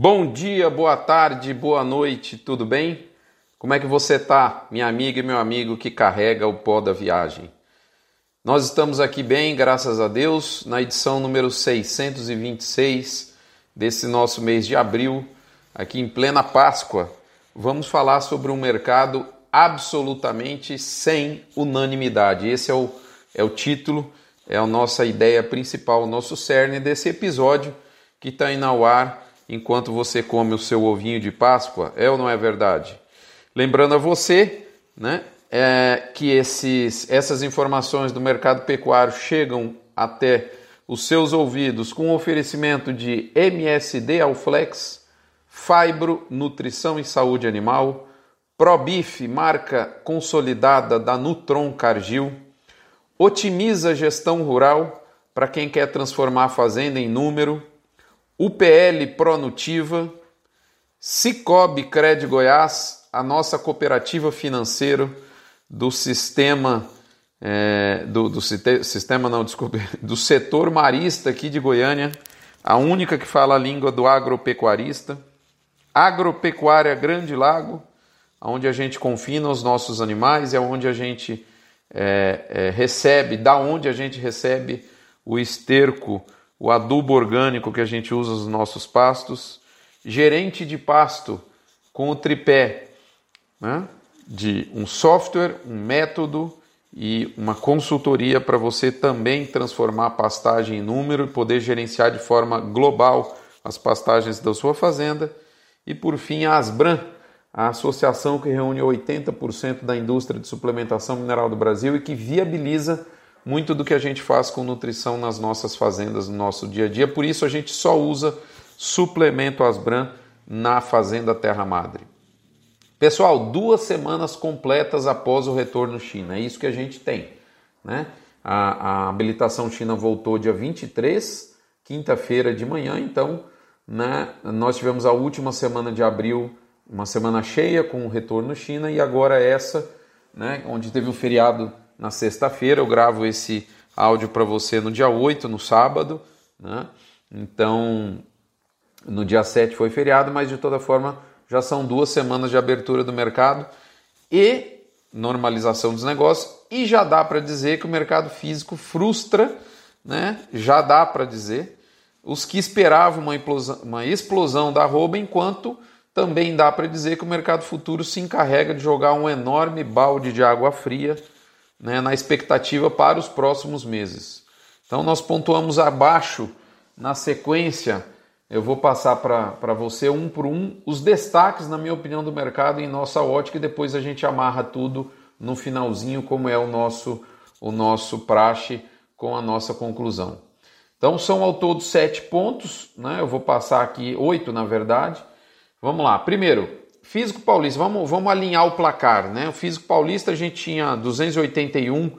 Bom dia, boa tarde, boa noite, tudo bem? Como é que você tá, minha amiga e meu amigo que carrega o pó da viagem? Nós estamos aqui bem, graças a Deus, na edição número 626 desse nosso mês de abril, aqui em plena Páscoa. Vamos falar sobre um mercado absolutamente sem unanimidade. Esse é o, é o título, é a nossa ideia principal, o nosso cerne desse episódio que está indo ao ar enquanto você come o seu ovinho de Páscoa, é ou não é verdade? Lembrando a você né, é, que esses, essas informações do mercado pecuário chegam até os seus ouvidos com oferecimento de MSD Alflex, Fibro Nutrição e Saúde Animal, ProBif, marca consolidada da Nutron Cargill, Otimiza Gestão Rural, para quem quer transformar a fazenda em número, UPL Pronutiva, Cicobi Cred Goiás, a nossa cooperativa financeira do sistema é, do, do, sistema não, desculpe, do setor marista aqui de Goiânia, a única que fala a língua do agropecuarista, Agropecuária Grande Lago, onde a gente confina os nossos animais é onde a gente é, é, recebe, da onde a gente recebe o esterco o adubo orgânico que a gente usa nos nossos pastos, gerente de pasto com o tripé né, de um software, um método e uma consultoria para você também transformar a pastagem em número e poder gerenciar de forma global as pastagens da sua fazenda. E por fim, a Asbran, a associação que reúne 80% da indústria de suplementação mineral do Brasil e que viabiliza muito do que a gente faz com nutrição nas nossas fazendas, no nosso dia a dia. Por isso a gente só usa suplemento Asbran na fazenda Terra Madre. Pessoal, duas semanas completas após o retorno China, é isso que a gente tem. Né? A, a habilitação China voltou dia 23, quinta-feira de manhã, então né, nós tivemos a última semana de abril, uma semana cheia com o retorno China, e agora essa, né, onde teve um feriado na sexta-feira. Eu gravo esse áudio para você no dia 8, no sábado. Né? Então, no dia 7 foi feriado, mas de toda forma já são duas semanas de abertura do mercado e normalização dos negócios. E já dá para dizer que o mercado físico frustra, né? já dá para dizer, os que esperavam uma explosão, uma explosão da arroba, enquanto também dá para dizer que o mercado futuro se encarrega de jogar um enorme balde de água fria né, na expectativa para os próximos meses. Então, nós pontuamos abaixo na sequência. Eu vou passar para você um por um os destaques, na minha opinião, do mercado em nossa ótica e depois a gente amarra tudo no finalzinho, como é o nosso, o nosso praxe com a nossa conclusão. Então são ao todo sete pontos, né? Eu vou passar aqui oito, na verdade. Vamos lá. Primeiro, Físico Paulista, vamos, vamos alinhar o placar, né? O Físico Paulista a gente tinha 281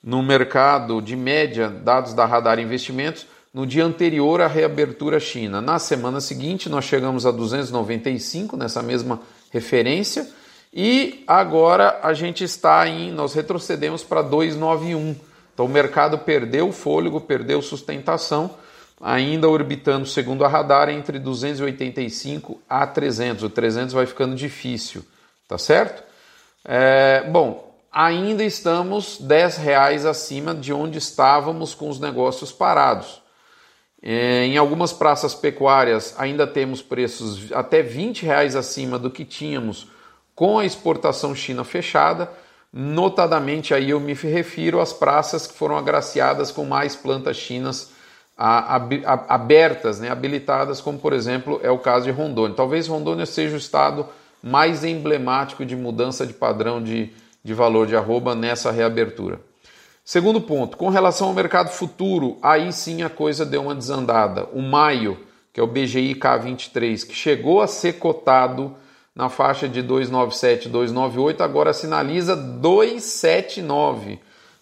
no mercado de média, dados da Radar Investimentos, no dia anterior à reabertura China. Na semana seguinte, nós chegamos a 295 nessa mesma referência e agora a gente está em, nós retrocedemos para 291. Então o mercado perdeu fôlego, perdeu sustentação ainda orbitando, segundo a radar, entre 285 a 300. O 300 vai ficando difícil, tá certo? É, bom, ainda estamos 10 reais acima de onde estávamos com os negócios parados. É, em algumas praças pecuárias ainda temos preços até 20 reais acima do que tínhamos com a exportação China fechada. Notadamente aí eu me refiro às praças que foram agraciadas com mais plantas chinas abertas, né, habilitadas, como por exemplo é o caso de Rondônia. Talvez Rondônia seja o estado mais emblemático de mudança de padrão de, de valor de arroba nessa reabertura. Segundo ponto, com relação ao mercado futuro, aí sim a coisa deu uma desandada. O maio, que é o BGI K23, que chegou a ser cotado na faixa de 297, 298, agora sinaliza 279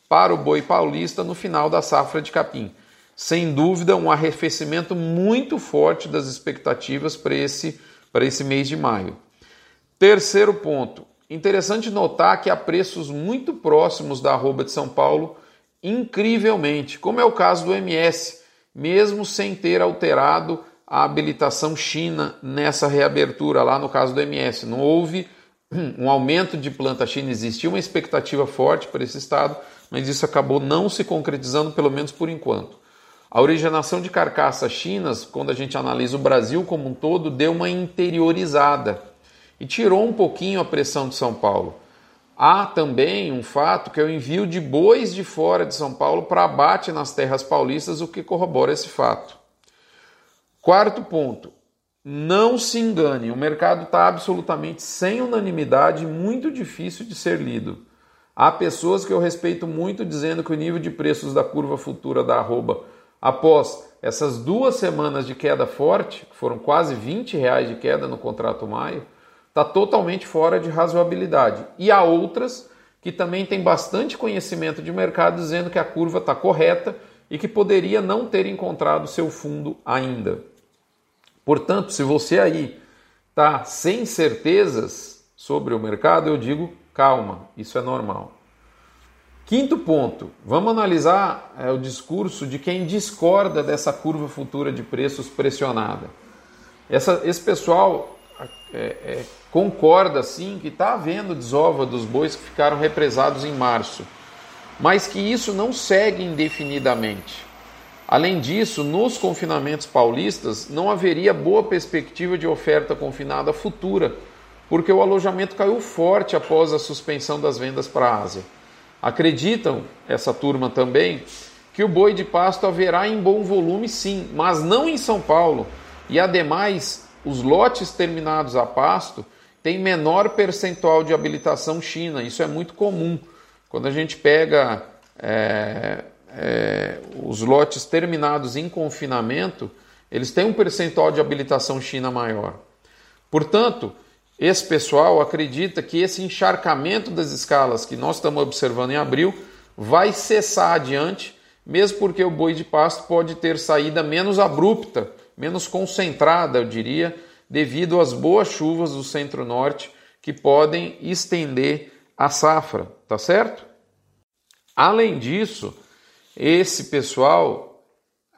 para o boi paulista no final da safra de capim sem dúvida, um arrefecimento muito forte das expectativas para esse, para esse mês de maio. Terceiro ponto: interessante notar que há preços muito próximos da arroba de São Paulo, incrivelmente, como é o caso do MS, mesmo sem ter alterado a habilitação China nessa reabertura lá no caso do MS. Não houve um aumento de planta China, existia uma expectativa forte para esse estado, mas isso acabou não se concretizando, pelo menos por enquanto. A originação de carcaças chinas, quando a gente analisa o Brasil como um todo, deu uma interiorizada e tirou um pouquinho a pressão de São Paulo. Há também um fato que é o envio de bois de fora de São Paulo para abate nas terras paulistas, o que corrobora esse fato. Quarto ponto, não se engane, o mercado está absolutamente sem unanimidade, muito difícil de ser lido. Há pessoas que eu respeito muito dizendo que o nível de preços da curva futura da arroba Após essas duas semanas de queda forte, que foram quase 20 reais de queda no contrato maio, está totalmente fora de razoabilidade. E há outras que também têm bastante conhecimento de mercado dizendo que a curva está correta e que poderia não ter encontrado seu fundo ainda. Portanto, se você aí está sem certezas sobre o mercado, eu digo calma, isso é normal. Quinto ponto, vamos analisar é, o discurso de quem discorda dessa curva futura de preços pressionada. Essa, esse pessoal é, é, concorda sim que está havendo desova dos bois que ficaram represados em março, mas que isso não segue indefinidamente. Além disso, nos confinamentos paulistas não haveria boa perspectiva de oferta confinada futura, porque o alojamento caiu forte após a suspensão das vendas para a Ásia. Acreditam, essa turma também, que o boi de pasto haverá em bom volume sim, mas não em São Paulo. E ademais, os lotes terminados a pasto têm menor percentual de habilitação China. Isso é muito comum. Quando a gente pega é, é, os lotes terminados em confinamento, eles têm um percentual de habilitação China maior. Portanto, esse pessoal acredita que esse encharcamento das escalas que nós estamos observando em abril vai cessar adiante, mesmo porque o boi de pasto pode ter saída menos abrupta, menos concentrada, eu diria, devido às boas chuvas do centro-norte que podem estender a safra, tá certo? Além disso, esse pessoal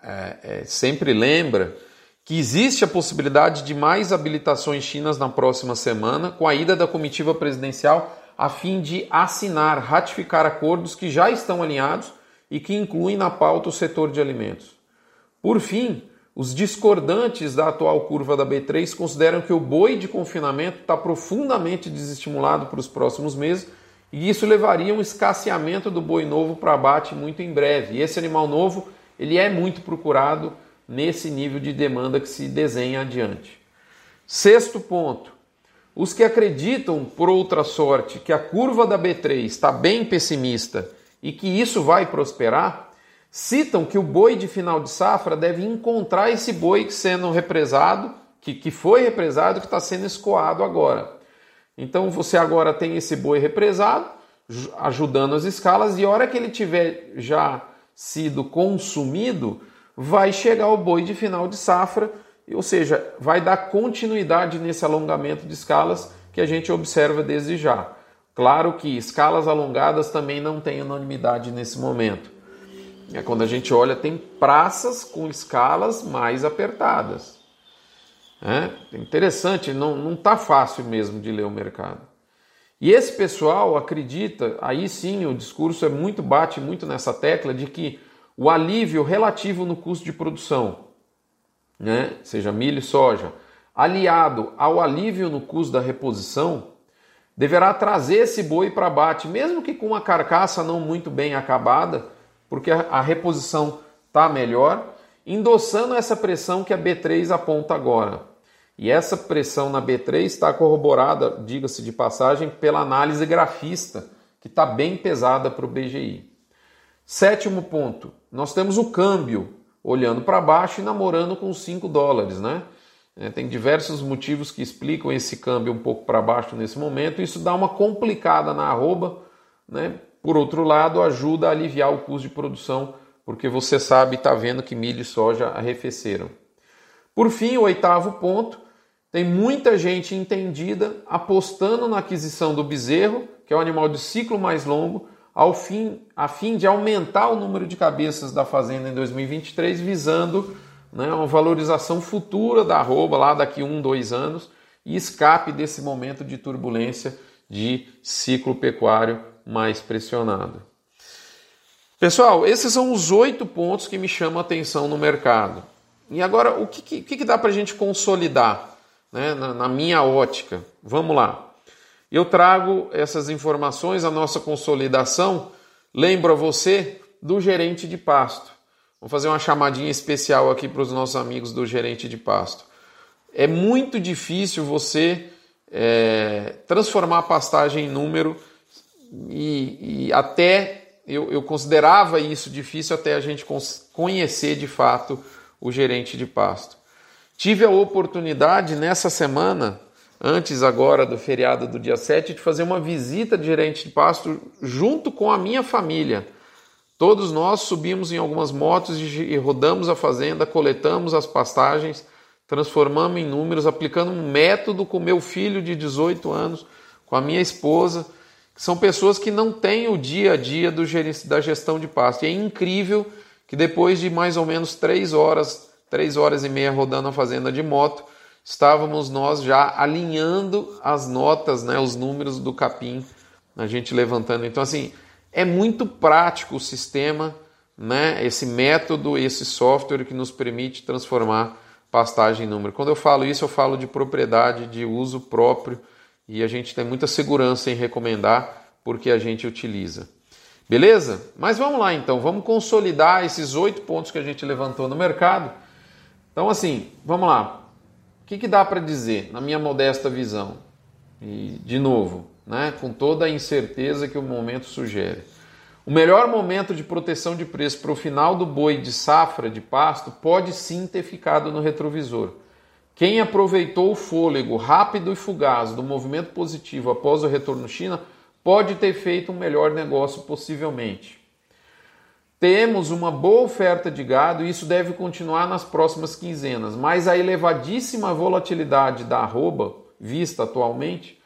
é, é, sempre lembra que existe a possibilidade de mais habilitações chinas na próxima semana, com a ida da comitiva presidencial a fim de assinar, ratificar acordos que já estão alinhados e que incluem na pauta o setor de alimentos. Por fim, os discordantes da atual curva da B3 consideram que o boi de confinamento está profundamente desestimulado para os próximos meses e isso levaria a um escasseamento do boi novo para abate muito em breve. E esse animal novo ele é muito procurado nesse nível de demanda que se desenha adiante. Sexto ponto: os que acreditam, por outra sorte, que a curva da B3 está bem pessimista e que isso vai prosperar, citam que o boi de final de safra deve encontrar esse boi sendo represado, que, que foi represado, que está sendo escoado agora. Então você agora tem esse boi represado, ajudando as escalas, e a hora que ele tiver já sido consumido, vai chegar o boi de final de safra, ou seja, vai dar continuidade nesse alongamento de escalas que a gente observa desde já. Claro que escalas alongadas também não têm unanimidade nesse momento. É quando a gente olha, tem praças com escalas mais apertadas. É interessante, não está fácil mesmo de ler o mercado. E esse pessoal acredita, aí sim o discurso é muito bate muito nessa tecla de que o alívio relativo no custo de produção, né, seja milho e soja, aliado ao alívio no custo da reposição, deverá trazer esse boi para abate, mesmo que com uma carcaça não muito bem acabada, porque a reposição está melhor, endossando essa pressão que a B3 aponta agora. E essa pressão na B3 está corroborada, diga-se de passagem, pela análise grafista, que está bem pesada para o BGI. Sétimo ponto, nós temos o câmbio olhando para baixo e namorando com 5 dólares, né? É, tem diversos motivos que explicam esse câmbio um pouco para baixo nesse momento. Isso dá uma complicada na arroba, né? Por outro lado, ajuda a aliviar o custo de produção, porque você sabe, está vendo que milho e soja arrefeceram. Por fim, o oitavo ponto, tem muita gente entendida apostando na aquisição do bezerro, que é um animal de ciclo mais longo, ao fim, a fim de aumentar o número de cabeças da fazenda em 2023, visando né, uma valorização futura da arroba lá daqui um, dois anos e escape desse momento de turbulência de ciclo pecuário mais pressionado. Pessoal, esses são os oito pontos que me chamam a atenção no mercado. E agora, o que, que, que dá para a gente consolidar né, na, na minha ótica? Vamos lá. Eu trago essas informações, a nossa consolidação, lembro a você do gerente de pasto. Vou fazer uma chamadinha especial aqui para os nossos amigos do gerente de pasto. É muito difícil você é, transformar a pastagem em número e, e até eu, eu, considerava isso difícil até a gente conhecer de fato o gerente de pasto. Tive a oportunidade nessa semana, antes agora do feriado do dia 7, de fazer uma visita de gerente de pasto junto com a minha família. Todos nós subimos em algumas motos e rodamos a fazenda, coletamos as pastagens, transformamos em números, aplicando um método com meu filho de 18 anos, com a minha esposa, que são pessoas que não têm o dia a dia do da gestão de pasto. E é incrível que depois de mais ou menos três horas, três horas e meia rodando a fazenda de moto, estávamos nós já alinhando as notas, né, os números do capim, a gente levantando. Então, assim, é muito prático o sistema, né? esse método, esse software que nos permite transformar pastagem em número. Quando eu falo isso, eu falo de propriedade, de uso próprio e a gente tem muita segurança em recomendar porque a gente utiliza. Beleza? Mas vamos lá então, vamos consolidar esses oito pontos que a gente levantou no mercado. Então, assim, vamos lá. O que, que dá para dizer, na minha modesta visão? E, de novo, né, com toda a incerteza que o momento sugere. O melhor momento de proteção de preço para o final do boi de safra de pasto pode sim ter ficado no retrovisor. Quem aproveitou o fôlego rápido e fugaz do movimento positivo após o retorno China pode ter feito um melhor negócio possivelmente. Temos uma boa oferta de gado e isso deve continuar nas próximas quinzenas, mas a elevadíssima volatilidade da arroba vista atualmente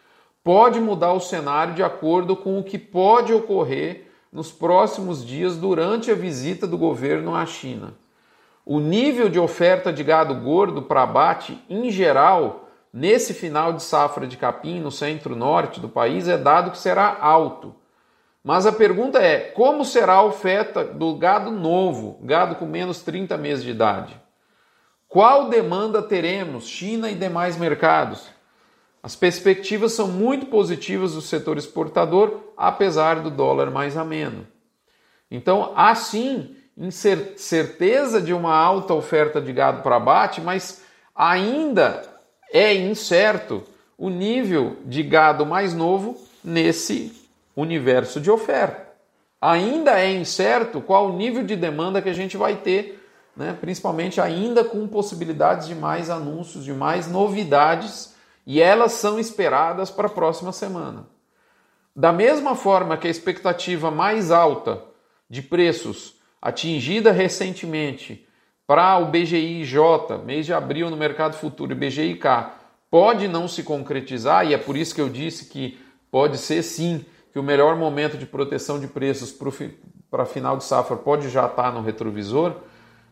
pode mudar o cenário de acordo com o que pode ocorrer nos próximos dias durante a visita do governo à China. O nível de oferta de gado gordo para abate, em geral, nesse final de safra de capim no centro-norte do país, é dado que será alto. Mas a pergunta é: como será a oferta do gado novo, gado com menos 30 meses de idade? Qual demanda teremos, China e demais mercados? As perspectivas são muito positivas do setor exportador, apesar do dólar mais ameno. Então, há sim certeza de uma alta oferta de gado para abate, mas ainda é incerto o nível de gado mais novo nesse universo de oferta. Ainda é incerto qual o nível de demanda que a gente vai ter, né? principalmente ainda com possibilidades de mais anúncios, de mais novidades e elas são esperadas para a próxima semana. Da mesma forma que a expectativa mais alta de preços atingida recentemente para o BGIJ, mês de abril no mercado futuro, e BGIK, pode não se concretizar, e é por isso que eu disse que pode ser sim que o melhor momento de proteção de preços para final de safra pode já estar no retrovisor.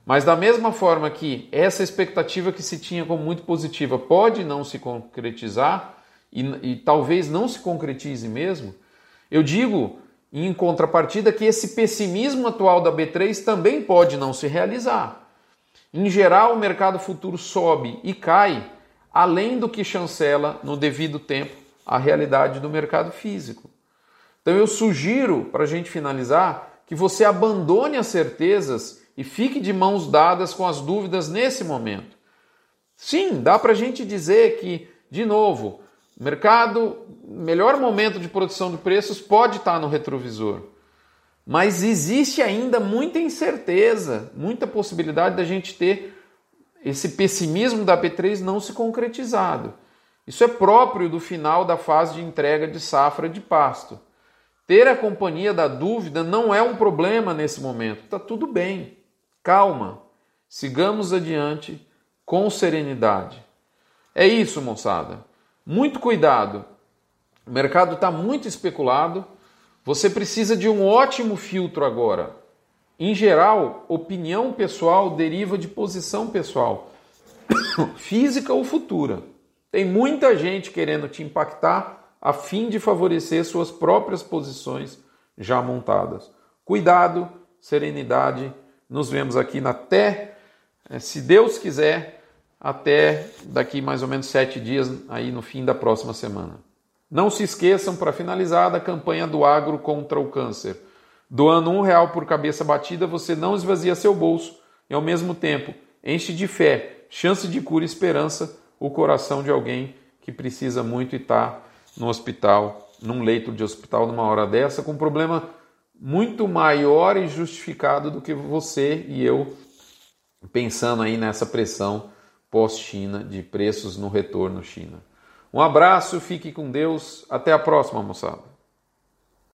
Mas da mesma forma que essa expectativa que se tinha como muito positiva pode não se concretizar e, e talvez não se concretize mesmo, eu digo em contrapartida que esse pessimismo atual da B3 também pode não se realizar. Em geral, o mercado futuro sobe e cai além do que chancela no devido tempo a realidade do mercado físico. Então eu sugiro, para a gente finalizar, que você abandone as certezas e fique de mãos dadas com as dúvidas nesse momento. Sim, dá para a gente dizer que, de novo, o mercado, melhor momento de produção de preços pode estar no retrovisor. Mas existe ainda muita incerteza, muita possibilidade da gente ter esse pessimismo da P3 não se concretizado. Isso é próprio do final da fase de entrega de safra de pasto. Ter a companhia da dúvida não é um problema nesse momento, está tudo bem. Calma, sigamos adiante com serenidade. É isso, moçada. Muito cuidado. O mercado está muito especulado. Você precisa de um ótimo filtro agora. Em geral, opinião pessoal deriva de posição pessoal, física ou futura. Tem muita gente querendo te impactar a fim de favorecer suas próprias posições já montadas. Cuidado, serenidade. Nos vemos aqui na até, eh, se Deus quiser, até daqui mais ou menos sete dias, aí no fim da próxima semana. Não se esqueçam, para finalizar, da campanha do agro contra o câncer. Doando um real por cabeça batida, você não esvazia seu bolso e, ao mesmo tempo, enche de fé, chance de cura e esperança o coração de alguém que precisa muito e está no hospital, num leito de hospital numa hora dessa, com um problema muito maior e justificado do que você e eu pensando aí nessa pressão pós-China de preços no retorno China. Um abraço, fique com Deus, até a próxima, moçada.